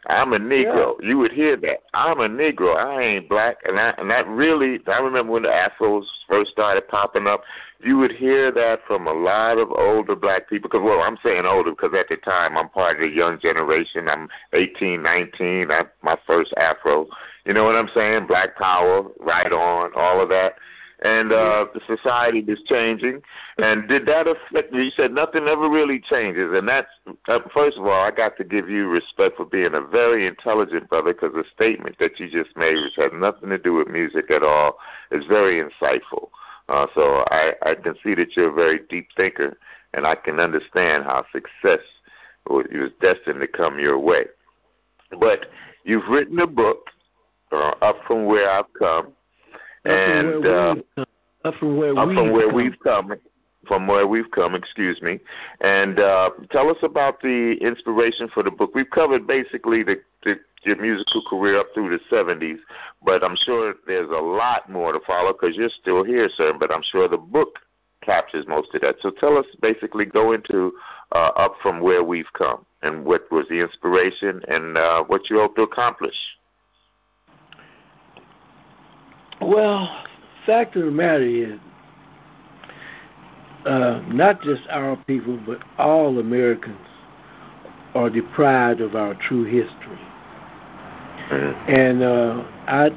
I'm a Negro. You would hear that. I'm a Negro. I ain't black, and that and that really. I remember when the Afros first started popping up. You would hear that from a lot of older black people. Because well, I'm saying older because at the time I'm part of the young generation. I'm 18, 19. I, my first Afro. You know what I'm saying? Black Power, right on, all of that and uh, the society is changing. And did that affect you? You said nothing ever really changes, and that's uh, first of all, I got to give you respect for being a very intelligent brother because the statement that you just made, which had nothing to do with music at all, is very insightful. Uh, so I, I can see that you're a very deep thinker, and I can understand how success was destined to come your way. But you've written a book, uh, Up From Where I've Come, and uh, up from where up from where we've come from where we've come excuse me. And uh tell us about the inspiration for the book. We've covered basically the, the your musical career up through the 70s but i'm sure there's a lot more to follow because you're still here sir but i'm sure the book captures most of that. So tell us basically go into uh up from where we've come and what was the inspiration and uh what you hope to accomplish Well, fact of the matter is, uh, not just our people, but all Americans are deprived of our true history. Mhm. And uh, I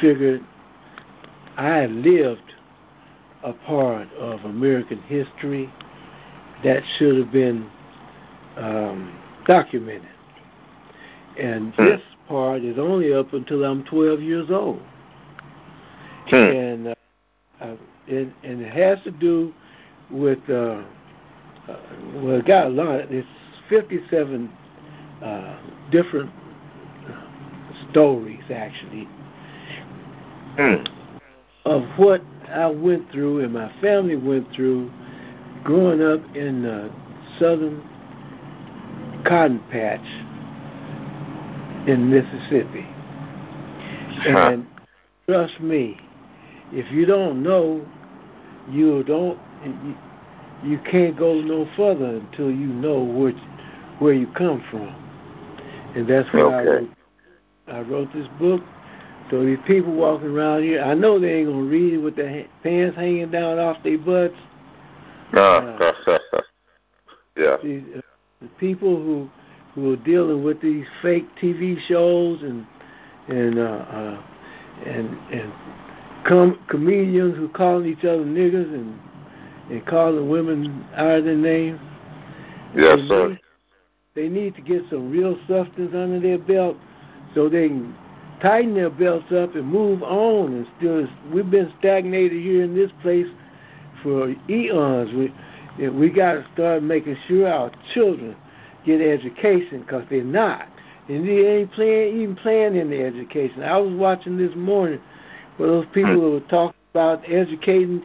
figured I lived a part of American history that should have been um, documented. And Hmm. this part is only up until I'm 12 years old. Hmm. And uh, uh, it, and it has to do with uh, uh, well, it got a lot. It's 57 uh, different uh, stories actually Hmm. of what I went through and my family went through growing up in the southern cotton patch in Mississippi. Huh. And trust me, if you don't know, you don't you, you can't go no further until you know which where you come from. And that's what I wrote. I wrote this book. So these people walking around here, I know they ain't gonna read it with their ha- pants hanging down off their butts. Ah, yeah. These, uh, the people who who are dealing with these fake TV shows and and uh, uh, and and com- comedians who calling each other niggers and and calling women out of their names. Yes, they sir. Need, they need to get some real substance under their belt so they can tighten their belts up and move on. And still, we've been stagnated here in this place for eons. We we got to start making sure our children get education because they're not, and they ain't playing even playing in the education. I was watching this morning where those people who were talking about educating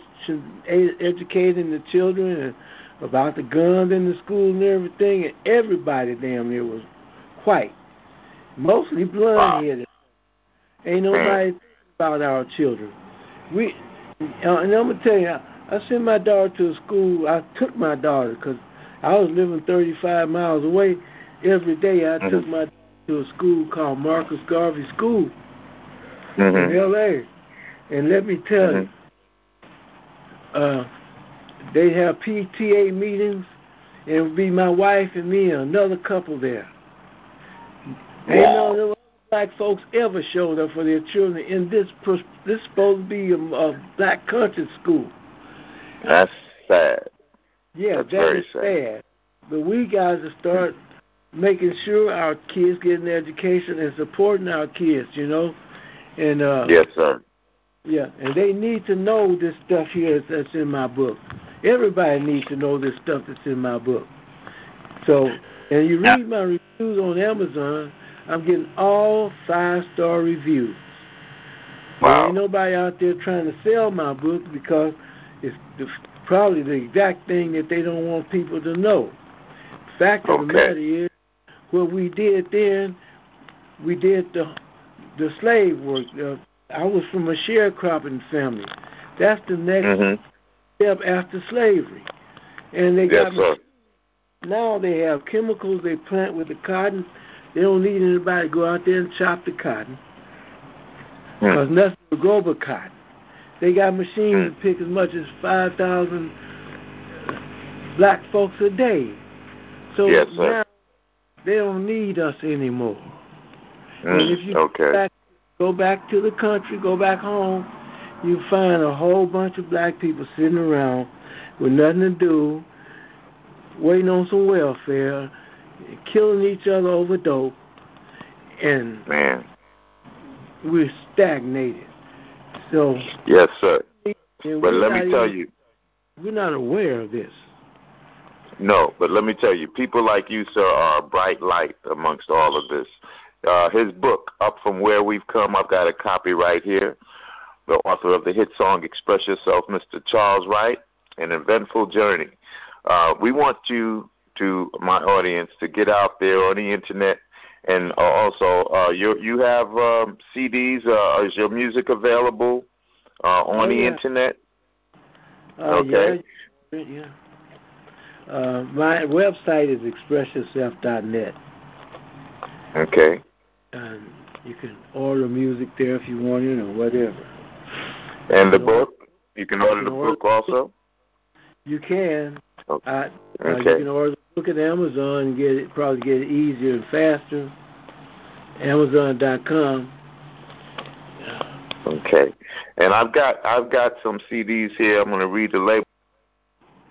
educating the children and about the guns in the school and everything, and everybody damn near was white, mostly blonde headed. Ain't nobody thinking about our children. We uh, and I'm gonna tell you, I, I sent my daughter to a school. I took my daughter because I was living 35 miles away. Every day I Mhm. took my daughter to a school called Marcus Garvey School hmm in L.A. And let me tell Mhm. you, uh, they have PTA meetings, and it would be my wife and me and another couple there. Ain't Wow. of them black folks ever showed up for their children in this. This supposed to be a, a black country school. That's sad. Yeah, That's that very is sad. sad. But we got to start making sure our kids get an education and supporting our kids, you know. And uh Yes, sir. Yeah, and they need to know this stuff here that's in my book. Everybody needs to know this stuff that's in my book. So, and you read my reviews on Amazon, I'm getting all five star reviews. There Wow. ain't nobody out there trying to sell my book because it's the, probably the exact thing that they don't want people to know. Fact of the matter is, what we did then, we did the the slave work. Uh, I was from a sharecropping family. That's the next hmm step after slavery. And they Yes, got sir. now they have chemicals they plant with the cotton. They don't need anybody to go out there and chop the cotton. Hmm. Because nothing will grow but cotton. They got machines Hmm. that pick as much as 5,000 black folks a day. So Yes, now they don't need us anymore. And if Mm, you okay. back, go back to the country, go back home, you find a whole bunch of black people sitting around with nothing to do, waiting on some welfare, killing each other over dope, and Man. we're stagnated. So, Yes, sir. But let me tell even- you, we're not aware of this. no, but let me tell you, people like you, sir, are a bright light amongst all of this. Uh, his book, Up From Where We've Come, I've got a copy right here. The author of the hit song Express Yourself, Mr. Charles Wright, An Eventful Journey. Uh, we want you to, my audience, to get out there on the internet and uh, also uh, you you have um, CDs. Uh, is your music available uh, on Oh, the yeah. internet? Uh, Okay. Yeah. yeah. Uh, my website is expressyourself.net. Okay. And you can order music there if you want it or whatever. And the So- book? You can order the can book also? You can. Okay. I, uh, Okay. you can order the book at Amazon and get it probably get it easier and faster. Amazon.com. Okay. And I've got I've got some CDs here. I'm going to read the label,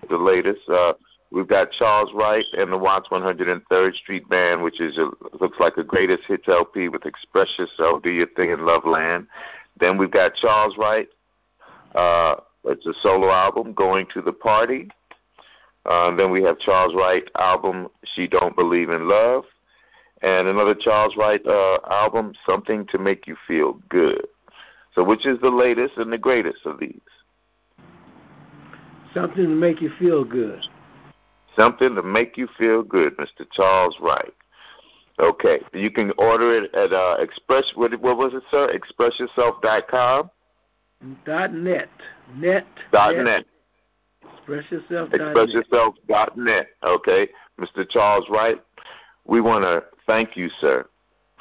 the latest. Uh, we've got Charles Wright and the Watts 103rd Street Band, which is a, looks like a greatest hits LP with "Express Yourself, Do Your Thing in Love Land." Then we've got Charles Wright. Uh, it's a solo album, "Going to the Party." Uh, then we have Charles Wright album, "She Don't Believe in Love," and another Charles Wright uh, album, "Something to Make You Feel Good." So, which is the latest and the greatest of these? Something to make you feel good. Something to make you feel good, Mr. Charles Wright. Okay, you can order it at uh, Express. What, what was it, sir? ExpressYourself.com. Dot net. Net. Dot net. Expressyourself.net. ExpressYourself.net. Okay, Mr. Charles Wright. We want to thank you, sir,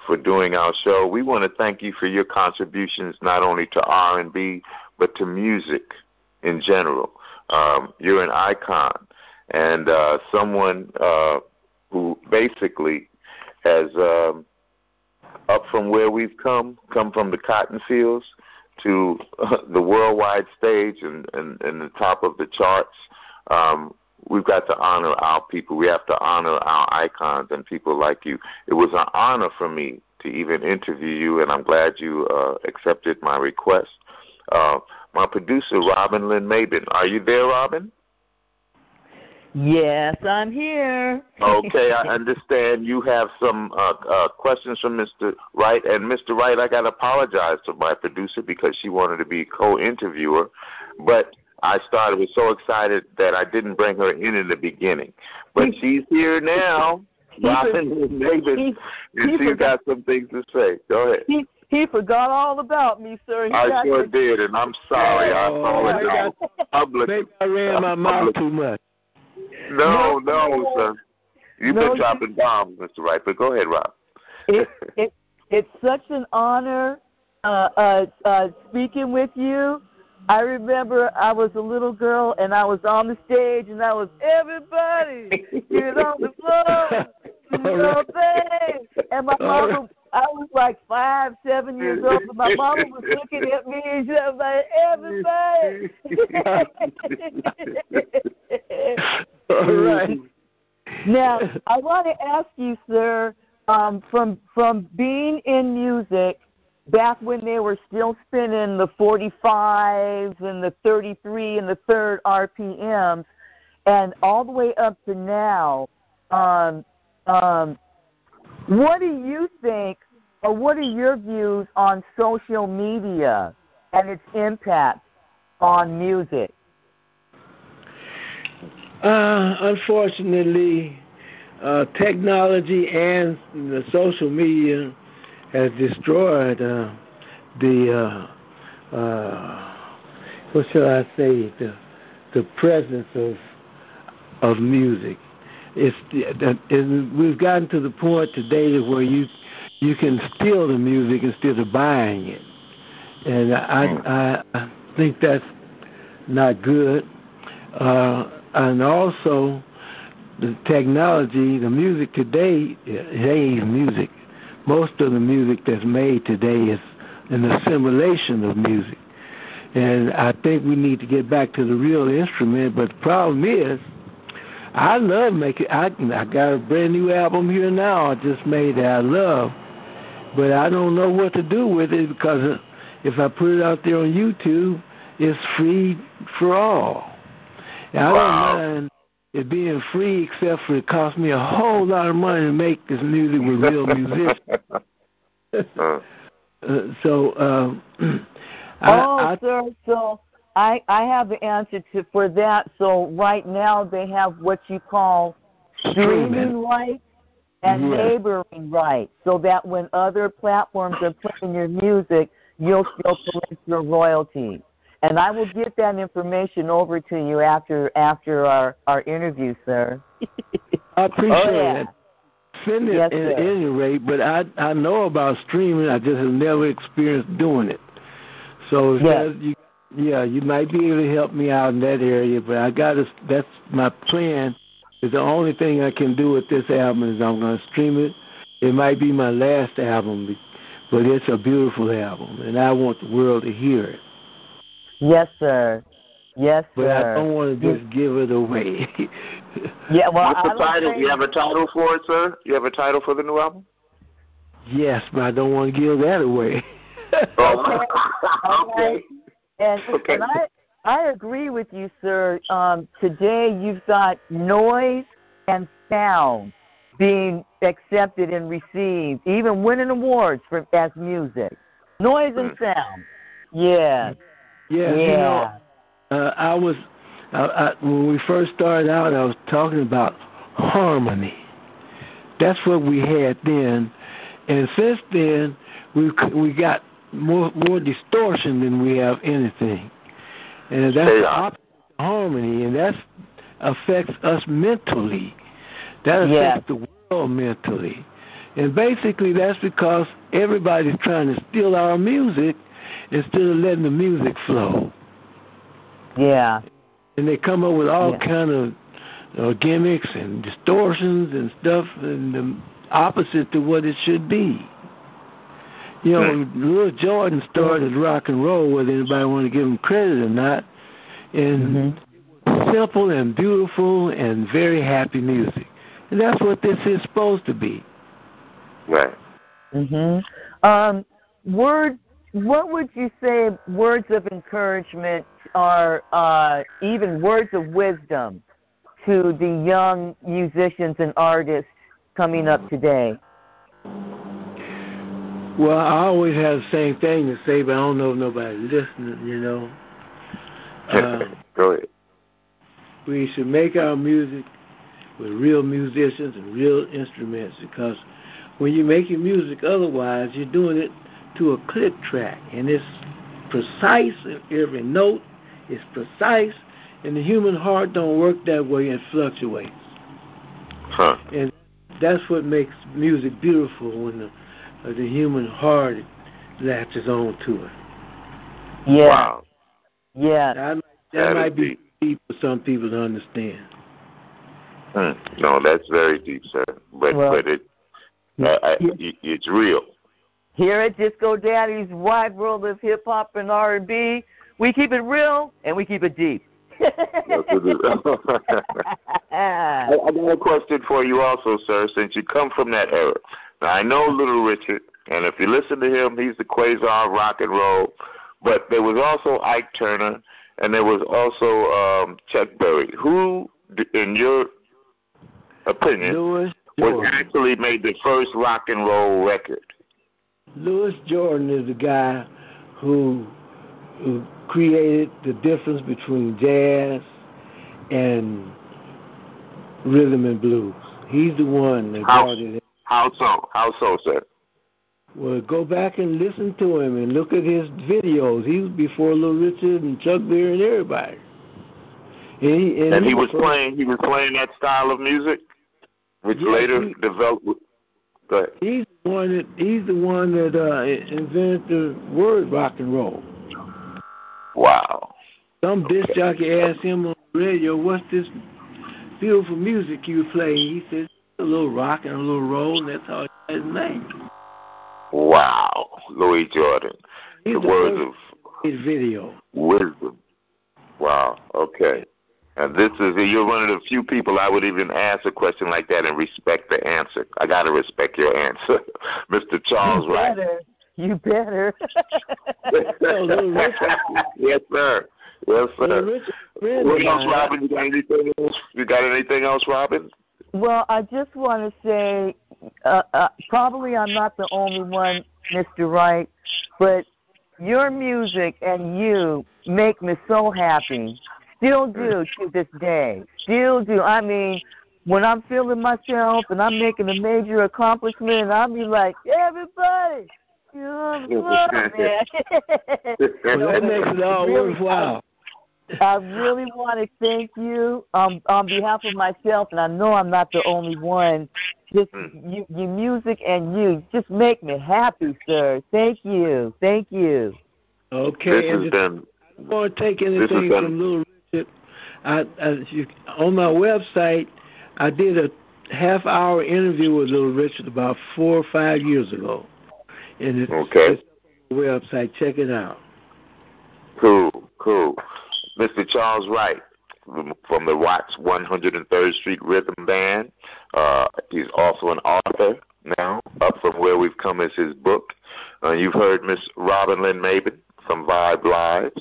for doing our show. We want to thank you for your contributions not only to R&B but to music in general. Um, you're an icon and uh, someone uh, who basically has um, up from where we've come, come from the cotton fields to uh, the worldwide stage and, and, and the top of the charts. Um, we've got to honor our people. We have to honor our icons and people like you. It was an honor for me to even interview you, and I'm glad you uh, accepted my request. Uh, my producer, Robin Lynn Mabin. Are you there, Robin? Yes, I'm here. Okay, I understand you have some uh, uh, questions from Mr. Wright. And Mr. Wright, I got to apologize to my producer because she wanted to be co-interviewer. But I started, was so excited that I didn't bring her in in the beginning. But she's here now. Robin Mabin, he- and he she's forgot- got some things to say. Go ahead. He he forgot all about me, sir. He I got sure me- did, and I'm sorry. I Oh, apologize. I Public. Maybe I ran my mouth too much. No, no, sir. You've No, been dropping bombs, Mr. Wright, but go ahead, Rob. it, it, it's such an honor uh, uh, uh, speaking with you. I remember I was a little girl and I was on the stage and I was everybody get on the floor, do your thing. And my mama, I was like five, seven years old, and my mama was looking at me and she was like, everybody. Right. Now, I want to ask you, sir, um, from from being in music back when they were still spinning the 45s and the 33 and the third RPMs, and all the way up to now, um, um, what do you think, or what are your views on social media and its impact on music? Uh, unfortunately, uh, technology and the social media has destroyed uh, the uh, uh, what shall I say the the presence of of music. It's we've gotten to the point today where you you can steal the music instead of buying it, and I I, I think that's not good. Uh, and also the technology, the music today, ain't music. Most of the music that's made today is an assimilation of music. And I think we need to get back to the real instrument. But the problem is, I love making. I I got a brand new album here now. I just made that I love, but I don't know what to do with it because if I put it out there on YouTube, it's free for all. And I Wow. don't mind it being free, except for it costs me a whole lot of money to make this music with real musicians. Uh, so um, oh, I, I, sir. So I I have the answer to for that. So right now they have what you call streaming rights and Yeah. neighboring rights, so that when other platforms are playing your music, you'll still collect your royalties. And I will get that information over to you after after our our interview, sir. I appreciate Oh, yeah. it. Send it Yes, at sir. any rate, but I I know about streaming. I just have never experienced doing it. So Yes. you, yeah, you might be able to help me out in that area. But I got to. That's my plan. Is the only thing I can do with this album is I'm going to stream it. It might be my last album, but it's a beautiful album, and I want the world to hear it. Yes, sir. Yes, But sir. I don't want to just give it away. yeah, well, What's the don't title? think- You have a title for it, sir? You have a title for the new album? yes, but I don't want to give that away. Oh, Okay. And, Okay. and I I agree with you, sir. Um, today you've got noise and sound being accepted and received, even winning awards for as music. Noise and sound. Yeah. Yeah, you know, uh, I was I, I, when we first started out. I was talking about harmony. That's what we had then, and since then we we got more more distortion than we have anything, and that's the Yeah. opposite of harmony, and that affects us mentally. That Yes. affects the world mentally, and basically that's because everybody's trying to steal our music instead of letting the music flow Yeah. and they come up with all Yeah. kind of uh, gimmicks and distortions and stuff, and the opposite to what it should be. You know, Louis Jordan started rock and roll, whether anybody want to give him credit or not, and simple and beautiful and very happy music, and that's what this is supposed to be. right. Mhm. Um, word. What would you say? Words of encouragement are uh, even words of wisdom to the young musicians and artists coming up today. Well, I always have the same thing to say, but I don't know if nobody's listening. You know. Uh, Go ahead. we should make our music with real musicians and real instruments because when you're making music otherwise you're doing it to a click track and it's precise in every note it's precise And the human heart don't work that way; it fluctuates. Huh. And that's what makes music beautiful when the uh, the human heart latches on to it. Yeah. Wow. Yeah. That, that, That might be deep. deep for some people to understand. Hmm. No, that's very deep, sir. But Well- but it, uh, I, it it's real. Here at Disco Daddy's Wide World of Hip Hop and R and B, we keep it real and we keep it deep. Yes, it is. I, I got a question for you also, sir, since you come from that era. Now, I know Little Richard, and if you listen to him, he's the quasar of rock and roll. But there was also Ike Turner, and there was also um, Chuck Berry. Who, in your opinion, was actually made the first rock and roll record? Louis Jordan is the guy who who created the difference between jazz and rhythm and blues. He's the one that How- brought it. How so? How so, sir? Well, go back and listen to him and look at his videos. He was before Little Richard and Chuck Berry and everybody. And he, and And he was the- playing. He was playing that style of music, which Yes, later he- developed. Go ahead. He's the one that he's the one that uh, invented the word rock and roll. Wow. Some disc jockey asked him on the radio, "What's this beautiful music you play?" He says, "A little rock and a little roll," and that's how he got his name. Wow. Louis Jordan. He's the the words of his video. wisdom. Wow. Okay. And this is you're one of the few people I would even ask a question like that and respect the answer. I gotta respect your answer, Mr. Charles you Wright. better. You better. Yes, sir. Yes, sir. Richard, friend What else. Robin? You got anything else? You got anything else, Robin? Well, I just want to say, uh, uh, probably I'm not the only one, Mr. Wright, but your music and you make me so happy. Still do to this day. Still do. I mean, when I'm feeling myself and I'm making a major accomplishment, I'll be like, everybody, you're on the man. Well, that makes it all worthwhile. I really want to thank you um, on behalf of myself, and I know I'm not the only one. Just Mm. you, your music and you just make me happy, sir. Thank you, thank you. Okay, this and has if been you want to take anything from Little Richard, I, I, you, on my website, I did a half-hour interview with Little Richard about four or five years ago, and it's, Okay. it's on the website. Check it out. Cool, cool. Mr. Charles Wright from- the Watts 103rd Street Rhythm Band. Uh, he's also an author now. Up from Where We've Come is his book. Uh, you've heard Miss Robin Lynn Mabin from Vibe Live.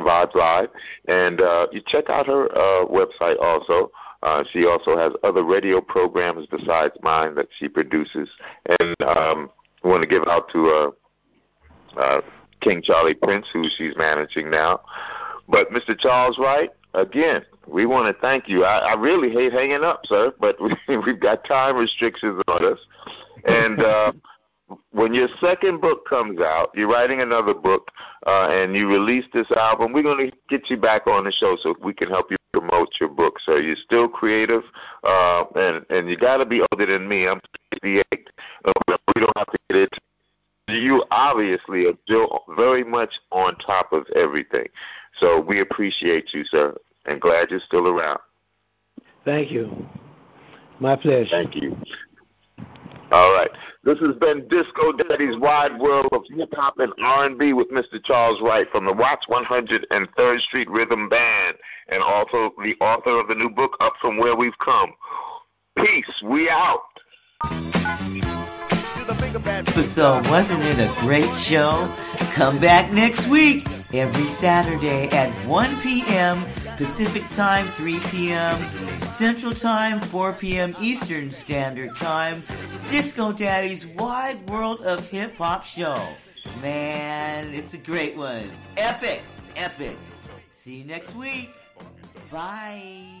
Vibes Live, and uh, you check out her uh, website also. Uh, she also has other radio programs besides mine that she produces, and um, I want to give out to uh, uh, King Charlie Prince, who she's managing now. But Mr. Charles Wright, again, we want to thank you. I, I really hate hanging up, sir, but we, we've got time restrictions on us. And uh, when your second book comes out, you're writing another book, uh, and you release this album, we're going to get you back on the show so we can help you promote your book. So you're still creative, uh, and and you got to be older than me. I'm 58. Uh, we don't have to get it you obviously are still very much on top of everything. So we appreciate you, sir, and glad you're still around. Thank you. My pleasure. Thank you. All right. This has been Disco Daddy's Wide World of Hip Hop and R&B with Mr. Charles Wright from the Watts 103rd Street Rhythm Band and also the author of the new book, Up From Where We've Come. Peace. We out. So wasn't it a great show? Come back next week, every Saturday at 1 p.m. Pacific Time, 3 p.m. Central Time, 4 p.m. Eastern Standard Time. Disco Daddy's Wide World of Hip Hop Show. Man, it's a great one. Epic, epic. See you next week. Bye.